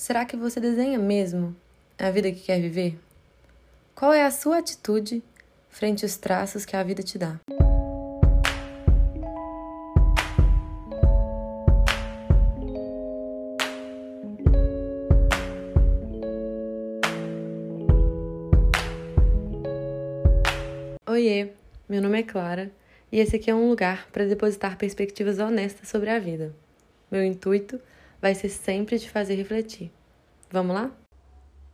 Será que você desenha mesmo a vida que quer viver? Qual é a sua atitude frente aos traços que a vida te dá? Oiê, meu nome é Clara e esse aqui é um lugar para depositar perspectivas honestas sobre a vida. Meu intuito vai ser sempre te fazer refletir. Vamos lá?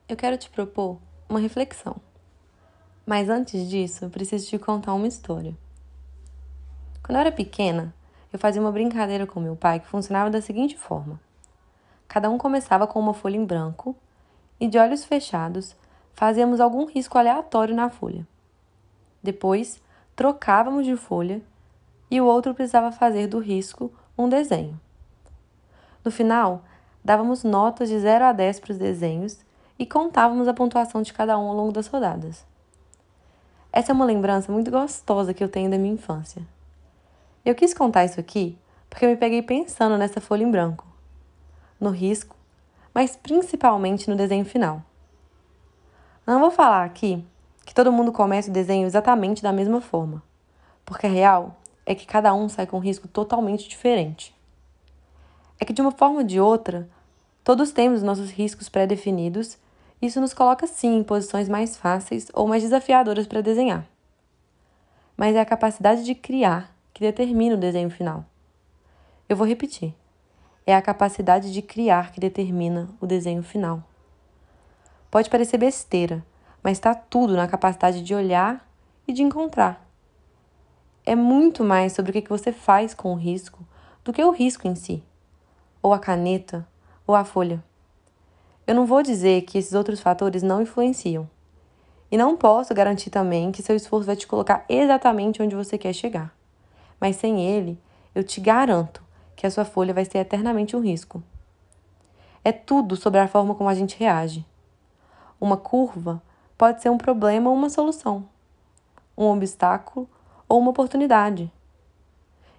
Eu quero te propor uma reflexão. Mas antes disso, preciso te contar uma história. Quando eu era pequena, eu fazia uma brincadeira com meu pai que funcionava da seguinte forma: cada um começava com uma folha em branco e, de olhos fechados, fazíamos algum risco aleatório na folha. Depois, trocávamos de folha e o outro precisava fazer do risco um desenho. No final, dávamos notas de 0 a 10 para os desenhos e contávamos a pontuação de cada um ao longo das rodadas. Essa é uma lembrança muito gostosa que eu tenho da minha infância. Eu quis contar isso aqui porque eu me peguei pensando nessa folha em branco, no risco, mas principalmente no desenho final. Não vou falar aqui que todo mundo começa o desenho exatamente da mesma forma, porque a real é que cada um sai com um risco totalmente diferente é que de uma forma ou de outra, todos temos nossos riscos pré-definidos, isso nos coloca sim em posições mais fáceis ou mais desafiadoras para desenhar. Mas é a capacidade de criar que determina o desenho final. Eu vou repetir. É a capacidade de criar que determina o desenho final. Pode parecer besteira, mas está tudo na capacidade de olhar e de encontrar. É muito mais sobre o que você faz com o risco do que o risco em si ou a caneta, ou a folha. Eu não vou dizer que esses outros fatores não influenciam. E não posso garantir também que seu esforço vai te colocar exatamente onde você quer chegar. Mas sem ele, eu te garanto que a sua folha vai ser eternamente um risco. É tudo sobre a forma como a gente reage. Uma curva pode ser um problema ou uma solução, um obstáculo ou uma oportunidade.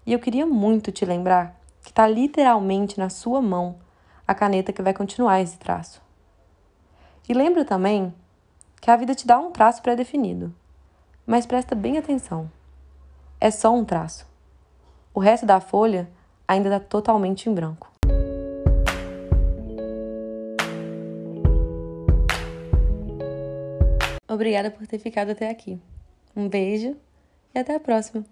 E eu queria muito te lembrar que está literalmente na sua mão a caneta que vai continuar esse traço. E lembra também que a vida te dá um traço pré-definido, mas presta bem atenção. É só um traço. O resto da folha ainda está totalmente em branco. Obrigada por ter ficado até aqui. Um beijo e até a próxima!